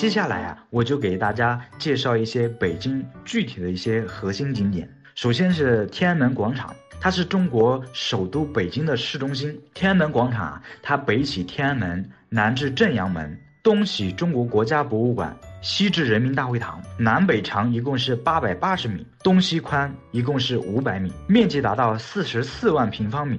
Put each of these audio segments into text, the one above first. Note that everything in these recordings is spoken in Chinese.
接下来啊，我就给大家介绍一些北京具体的一些核心景点。首先是天安门广场，它是中国首都北京的市中心。天安门广场啊，它北起天安门，南至正阳门，东起中国国家博物馆，西至人民大会堂，南北长一共是八百八十米，东西宽一共是五百米，面积达到四十四万平方米。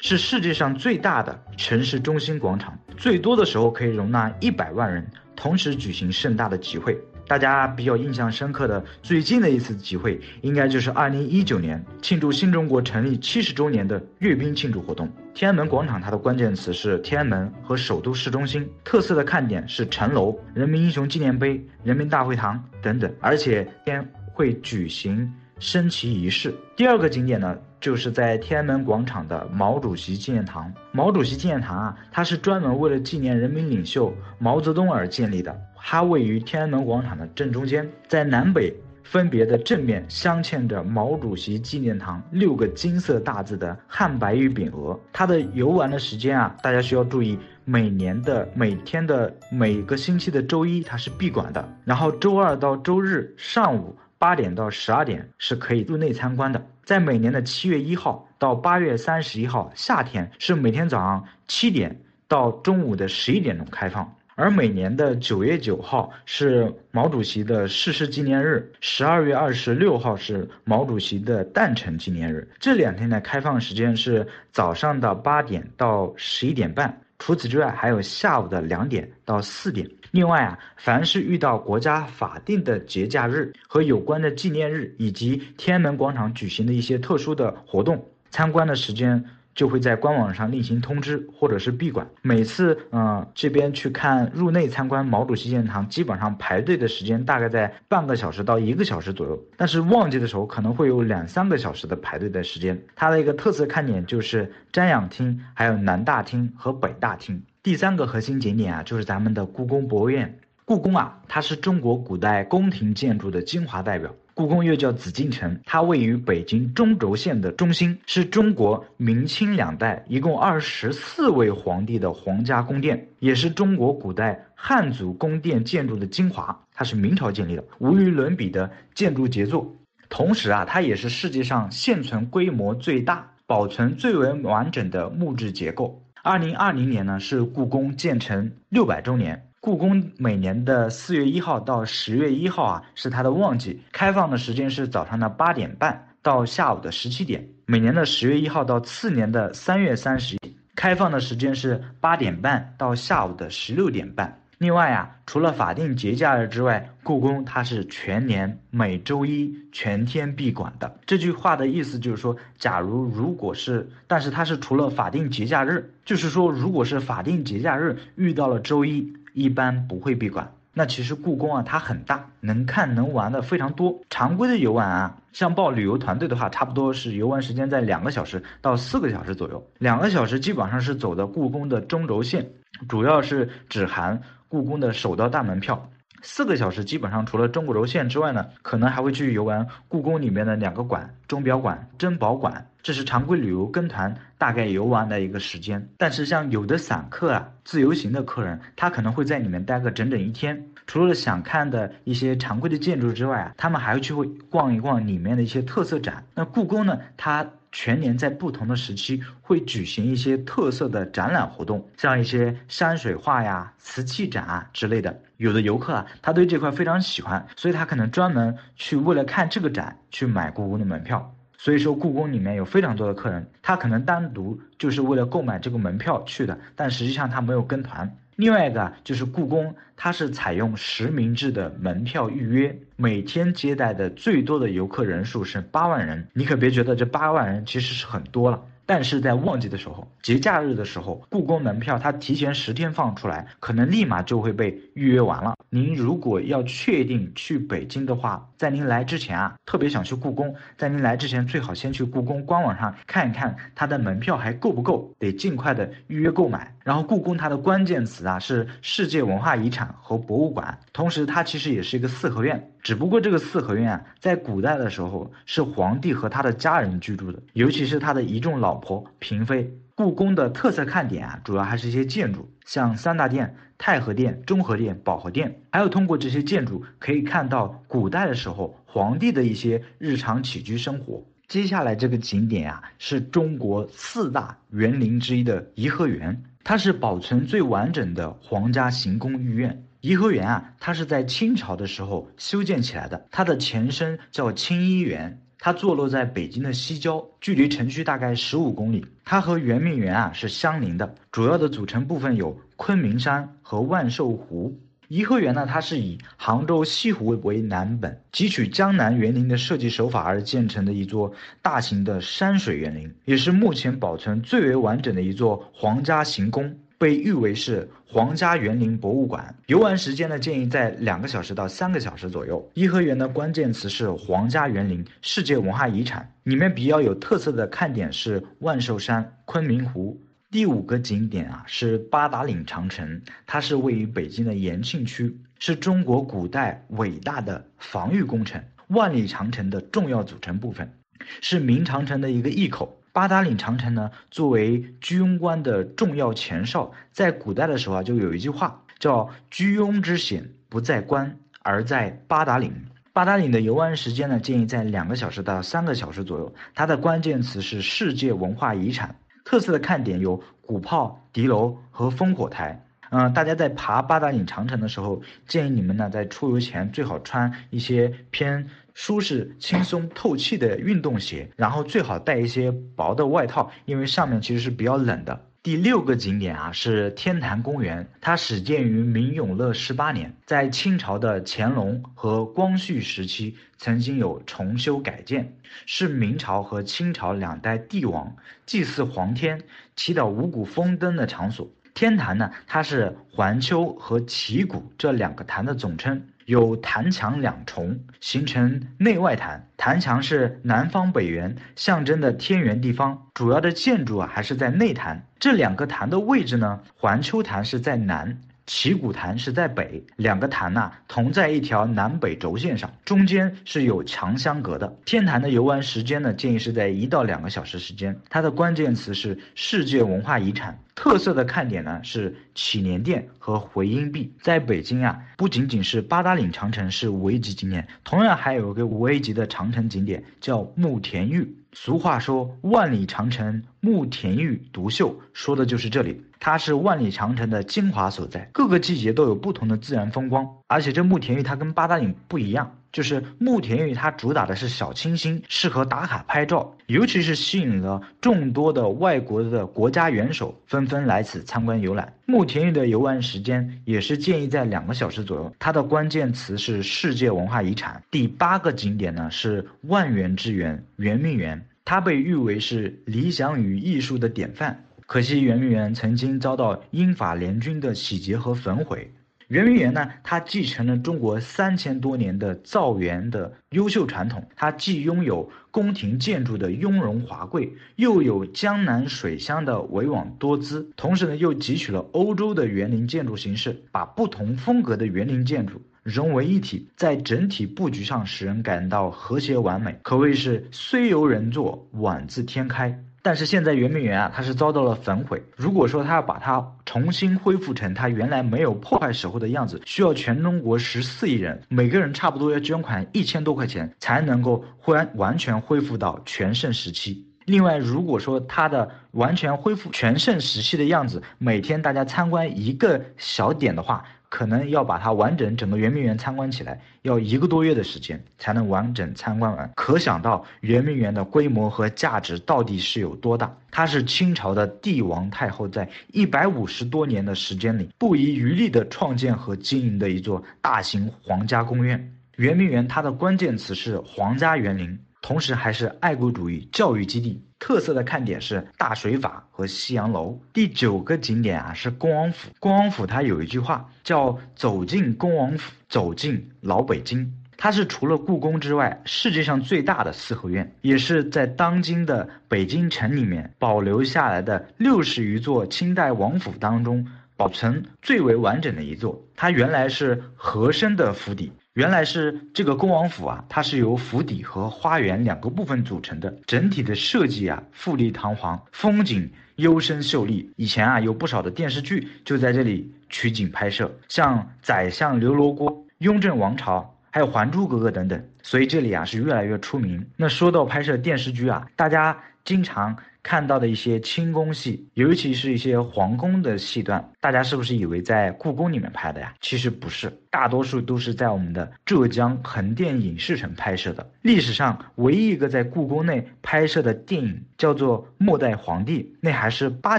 是世界上最大的城市中心广场，最多的时候可以容纳一百万人同时举行盛大的集会。大家比较印象深刻的最近的一次集会，应该就是二零一九年庆祝新中国成立七十周年的阅兵庆祝活动。天安门广场它的关键词是天安门和首都市中心，特色的看点是城楼、人民英雄纪念碑、人民大会堂等等，而且天会举行升旗仪式。第二个景点呢？就是在天安门广场的毛主席纪念堂。毛主席纪念堂啊，它是专门为了纪念人民领袖毛泽东而建立的。它位于天安门广场的正中间，在南北分别的正面镶嵌着毛主席纪念堂六个金色大字的汉白玉匾额。它的游玩的时间啊，大家需要注意，每年的每天的每个星期的周一它是闭馆的，然后周二到周日上午。八点到十二点是可以入内参观的，在每年的七月一号到八月三十一号，夏天是每天早上七点到中午的十一点钟开放，而每年的九月九号是毛主席的逝世纪念日，十二月二十六号是毛主席的诞辰纪念日，这两天的开放时间是早上的八点到十一点半。除此之外，还有下午的两点到四点。另外啊，凡是遇到国家法定的节假日和有关的纪念日，以及天安门广场举行的一些特殊的活动，参观的时间。就会在官网上另行通知，或者是闭馆。每次，嗯，这边去看入内参观毛主席纪念堂，基本上排队的时间大概在半个小时到一个小时左右。但是旺季的时候，可能会有两三个小时的排队的时间。它的一个特色看点就是瞻仰厅，还有南大厅和北大厅。第三个核心景点啊，就是咱们的故宫博物院。故宫啊，它是中国古代宫廷建筑的精华代表。故宫又叫紫禁城，它位于北京中轴线的中心，是中国明清两代一共二十四位皇帝的皇家宫殿，也是中国古代汉族宫殿建筑的精华。它是明朝建立的，无与伦比的建筑杰作。同时啊，它也是世界上现存规模最大、保存最为完整的木质结构。二零二零年呢，是故宫建成六百周年。故宫每年的四月一号到十月一号啊，是它的旺季，开放的时间是早上的八点半到下午的十七点。每年的十月一号到次年的三月三十，开放的时间是八点半到下午的十六点半。另外啊，除了法定节假日之外，故宫它是全年每周一全天闭馆的。这句话的意思就是说，假如如果是，但是它是除了法定节假日，就是说，如果是法定节假日遇到了周一。一般不会闭馆。那其实故宫啊，它很大，能看能玩的非常多。常规的游玩啊，像报旅游团队的话，差不多是游玩时间在两个小时到四个小时左右。两个小时基本上是走的故宫的中轴线，主要是只含故宫的首道大门票。四个小时基本上除了中国轴线之外呢，可能还会去游玩故宫里面的两个馆：钟表馆、珍宝馆。这是常规旅游跟团大概游玩的一个时间。但是像有的散客啊、自由行的客人，他可能会在里面待个整整一天。除了想看的一些常规的建筑之外啊，他们还会去会逛一逛里面的一些特色展。那故宫呢，它。全年在不同的时期会举行一些特色的展览活动，像一些山水画呀、瓷器展啊之类的。有的游客啊，他对这块非常喜欢，所以他可能专门去为了看这个展去买故宫的门票。所以说，故宫里面有非常多的客人，他可能单独就是为了购买这个门票去的，但实际上他没有跟团。另外一个就是故宫，它是采用实名制的门票预约，每天接待的最多的游客人数是八万人。你可别觉得这八万人其实是很多了。但是在旺季的时候，节假日的时候，故宫门票它提前十天放出来，可能立马就会被预约完了。您如果要确定去北京的话，在您来之前啊，特别想去故宫，在您来之前最好先去故宫官网上看一看它的门票还够不够，得尽快的预约购买。然后故宫它的关键词啊是世界文化遗产和博物馆，同时它其实也是一个四合院。只不过这个四合院啊，在古代的时候是皇帝和他的家人居住的，尤其是他的一众老婆嫔妃。故宫的特色看点啊，主要还是一些建筑，像三大殿、太和殿、中和殿、保和殿，还有通过这些建筑可以看到古代的时候皇帝的一些日常起居生活。接下来这个景点啊，是中国四大园林之一的颐和园，它是保存最完整的皇家行宫御苑。颐和园啊，它是在清朝的时候修建起来的，它的前身叫清漪园。它坐落在北京的西郊，距离城区大概十五公里。它和圆明园啊是相邻的，主要的组成部分有昆明山和万寿湖。颐和园呢，它是以杭州西湖为南本，汲取江南园林的设计手法而建成的一座大型的山水园林，也是目前保存最为完整的一座皇家行宫。被誉为是皇家园林博物馆。游玩时间呢，建议在两个小时到三个小时左右。颐和园的关键词是皇家园林、世界文化遗产。里面比较有特色的看点是万寿山、昆明湖。第五个景点啊是八达岭长城，它是位于北京的延庆区，是中国古代伟大的防御工程——万里长城的重要组成部分，是明长城的一个驿口。八达岭长城呢，作为居庸关的重要前哨，在古代的时候啊，就有一句话叫“居庸之险不在关，而在八达岭”。八达岭的游玩时间呢，建议在两个小时到三个小时左右。它的关键词是世界文化遗产，特色的看点有鼓炮、敌楼和烽火台。嗯，大家在爬八达岭长城的时候，建议你们呢在出游前最好穿一些偏舒适、轻松、透气的运动鞋，然后最好带一些薄的外套，因为上面其实是比较冷的。第六个景点啊是天坛公园，它始建于明永乐十八年，在清朝的乾隆和光绪时期曾经有重修改建，是明朝和清朝两代帝王祭祀皇天、祈祷五谷丰登的场所。天坛呢，它是环丘和旗鼓这两个坛的总称，有坛墙两重，形成内外坛。坛墙是南方北圆，象征的天圆地方。主要的建筑啊，还是在内坛。这两个坛的位置呢，环丘坛是在南。旗鼓坛是在北，两个坛呐同在一条南北轴线上，中间是有墙相隔的。天坛的游玩时间呢，建议是在一到两个小时时间。它的关键词是世界文化遗产，特色的看点呢是祈年殿和回音壁。在北京啊，不仅仅是八达岭长城是五 A 级景点，同样还有一个五 A 级的长城景点叫慕田峪。俗话说万里长城慕田峪独秀，说的就是这里。它是万里长城的精华所在，各个季节都有不同的自然风光。而且这慕田峪它跟八达岭不一样，就是慕田峪它主打的是小清新，适合打卡拍照，尤其是吸引了众多的外国的国家元首纷纷来此参观游览。慕田峪的游玩时间也是建议在两个小时左右。它的关键词是世界文化遗产。第八个景点呢是万园之园圆明园，它被誉为是理想与艺术的典范。可惜圆明园曾经遭到英法联军的洗劫和焚毁。圆明园呢，它继承了中国三千多年的造园的优秀传统，它既拥有宫廷建筑的雍容华贵，又有江南水乡的委婉多姿，同时呢，又汲取了欧洲的园林建筑形式，把不同风格的园林建筑融为一体，在整体布局上使人感到和谐完美，可谓是虽由人作，宛自天开。但是现在圆明园啊，它是遭到了焚毁。如果说它要把它重新恢复成它原来没有破坏时候的样子，需要全中国十四亿人，每个人差不多要捐款一千多块钱，才能够完完全恢复到全盛时期。另外，如果说它的完全恢复全盛时期的样子，每天大家参观一个小点的话。可能要把它完整整个圆明园参观起来，要一个多月的时间才能完整参观完。可想到圆明园的规模和价值到底是有多大？它是清朝的帝王太后在一百五十多年的时间里不遗余力的创建和经营的一座大型皇家宫苑。圆明园它的关键词是皇家园林。同时还是爱国主义教育基地，特色的看点是大水法和西洋楼。第九个景点啊是恭王府，恭王府它有一句话叫“走进恭王府，走进老北京”。它是除了故宫之外世界上最大的四合院，也是在当今的北京城里面保留下来的六十余座清代王府当中保存最为完整的一座。它原来是和珅的府邸。原来是这个恭王府啊，它是由府邸和花园两个部分组成的，整体的设计啊富丽堂皇，风景幽深秀丽。以前啊，有不少的电视剧就在这里取景拍摄，像《宰相刘罗锅》《雍正王朝》。还有《还珠格格》等等，所以这里啊是越来越出名。那说到拍摄电视剧啊，大家经常看到的一些清宫戏，尤其是一些皇宫的戏段，大家是不是以为在故宫里面拍的呀？其实不是，大多数都是在我们的浙江横店影视城拍摄的。历史上唯一一个在故宫内拍摄的电影叫做《末代皇帝》，那还是八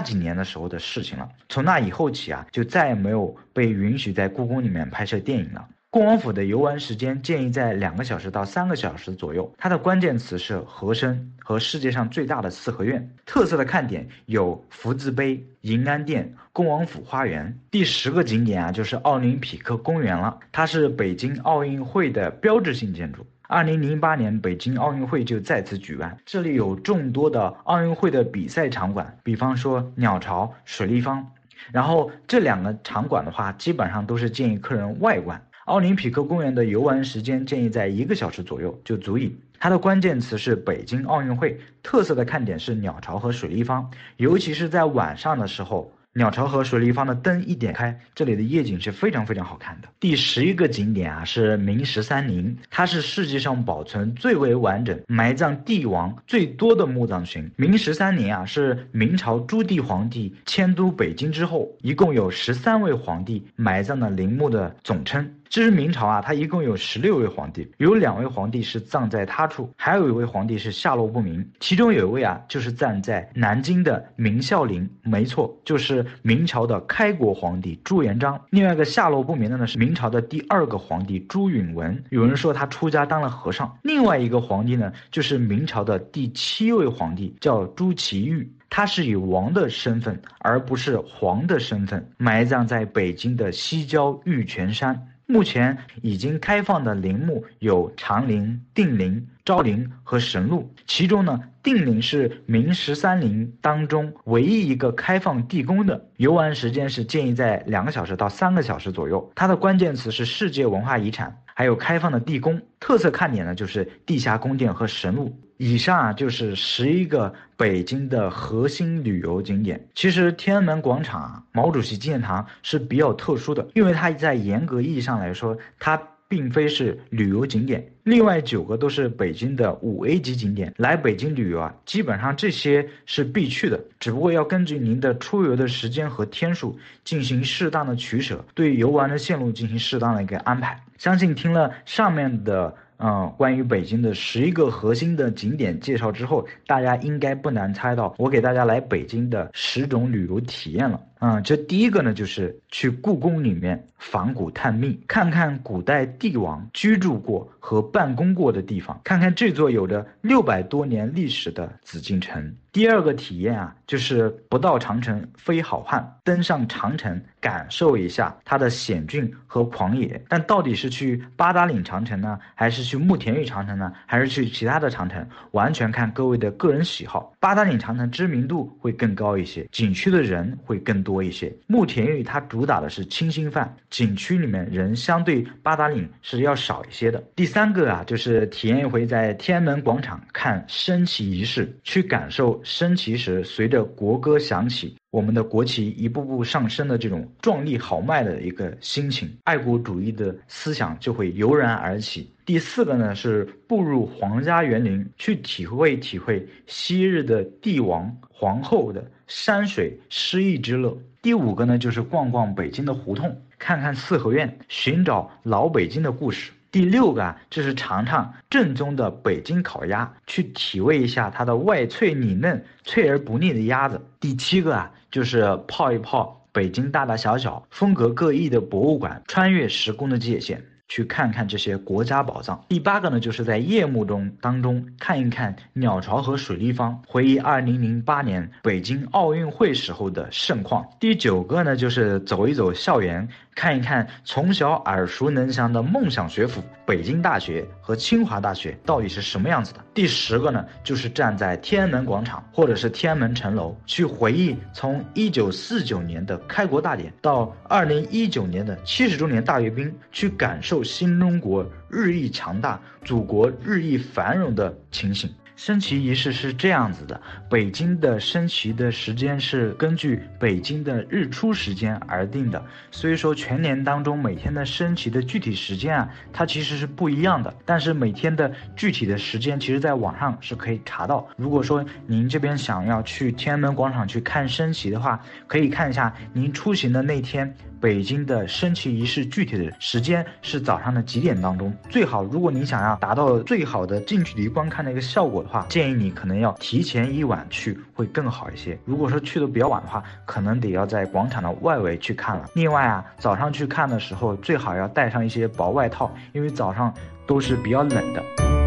几年的时候的事情了。从那以后起啊，就再也没有被允许在故宫里面拍摄电影了。恭王府的游玩时间建议在两个小时到三个小时左右。它的关键词是和珅和世界上最大的四合院。特色的看点有福字碑、银安殿、恭王府花园。第十个景点啊，就是奥林匹克公园了。它是北京奥运会的标志性建筑。二零零八年北京奥运会就在此举办，这里有众多的奥运会的比赛场馆，比方说鸟巢、水立方。然后这两个场馆的话，基本上都是建议客人外观。奥林匹克公园的游玩时间建议在一个小时左右就足以。它的关键词是北京奥运会，特色的看点是鸟巢和水立方，尤其是在晚上的时候。鸟巢和水立方的灯一点开，这里的夜景是非常非常好看的。第十一个景点啊是明十三陵，它是世界上保存最为完整、埋葬帝王最多的墓葬群。明十三陵啊是明朝朱棣皇帝迁都北京之后，一共有十三位皇帝埋葬的陵墓的总称。这是明朝啊，它一共有十六位皇帝，有两位皇帝是葬在他处，还有一位皇帝是下落不明。其中有一位啊，就是葬在南京的明孝陵，没错，就是明朝的开国皇帝朱元璋。另外一个下落不明的呢，是明朝的第二个皇帝朱允文，有人说他出家当了和尚。另外一个皇帝呢，就是明朝的第七位皇帝，叫朱祁钰。他是以王的身份，而不是皇的身份，埋葬在北京的西郊玉泉山。目前已经开放的陵墓有长陵、定陵、昭陵和神鹿，其中呢，定陵是明十三陵当中唯一一个开放地宫的。游玩时间是建议在两个小时到三个小时左右。它的关键词是世界文化遗产，还有开放的地宫。特色看点呢就是地下宫殿和神鹿。以上啊就是十一个北京的核心旅游景点。其实天安门广场啊、毛主席纪念堂是比较特殊的，因为它在严格意义上来说，它并非是旅游景点。另外九个都是北京的五 A 级景点。来北京旅游啊，基本上这些是必去的，只不过要根据您的出游的时间和天数进行适当的取舍，对游玩的线路进行适当的一个安排。相信听了上面的。嗯，关于北京的十一个核心的景点介绍之后，大家应该不难猜到我给大家来北京的十种旅游体验了。嗯，这第一个呢，就是去故宫里面仿古探秘，看看古代帝王居住过和办公过的地方，看看这座有着六百多年历史的紫禁城。第二个体验啊，就是不到长城非好汉，登上长城感受一下它的险峻和狂野。但到底是去八达岭长城呢，还是去慕田峪长城呢，还是去其他的长城，完全看各位的个人喜好。八达岭长城知名度会更高一些，景区的人会更多多一些。慕田峪它主打的是清新范，景区里面人相对八达岭是要少一些的。第三个啊，就是体验一回在天安门广场看升旗仪式，去感受。升旗时，随着国歌响起，我们的国旗一步步上升的这种壮丽豪迈的一个心情，爱国主义的思想就会油然而起。第四个呢，是步入皇家园林，去体会体会昔日的帝王皇后的山水诗意之乐。第五个呢，就是逛逛北京的胡同，看看四合院，寻找老北京的故事。第六个啊，就是尝尝正宗的北京烤鸭，去体味一下它的外脆里嫩、脆而不腻的鸭子。第七个啊，就是泡一泡北京大大小小、风格各异的博物馆，穿越时空的界限。去看看这些国家宝藏。第八个呢，就是在夜幕中当中看一看鸟巢和水立方，回忆二零零八年北京奥运会时候的盛况。第九个呢，就是走一走校园，看一看从小耳熟能详的梦想学府北京大学和清华大学到底是什么样子的。第十个呢，就是站在天安门广场或者是天安门城楼，去回忆从一九四九年的开国大典到二零一九年的七十周年大阅兵，去感受。新中国日益强大，祖国日益繁荣的情形。升旗仪式是这样子的，北京的升旗的时间是根据北京的日出时间而定的，所以说全年当中每天的升旗的具体时间啊，它其实是不一样的。但是每天的具体的时间，其实在网上是可以查到。如果说您这边想要去天安门广场去看升旗的话，可以看一下您出行的那天。北京的升旗仪式具体的时间是早上的几点当中？最好，如果你想要达到最好的近距离观看的一个效果话，建议你可能要提前一晚去会更好一些。如果说去的比较晚的话，可能得要在广场的外围去看了。另外啊，早上去看的时候最好要带上一些薄外套，因为早上都是比较冷的。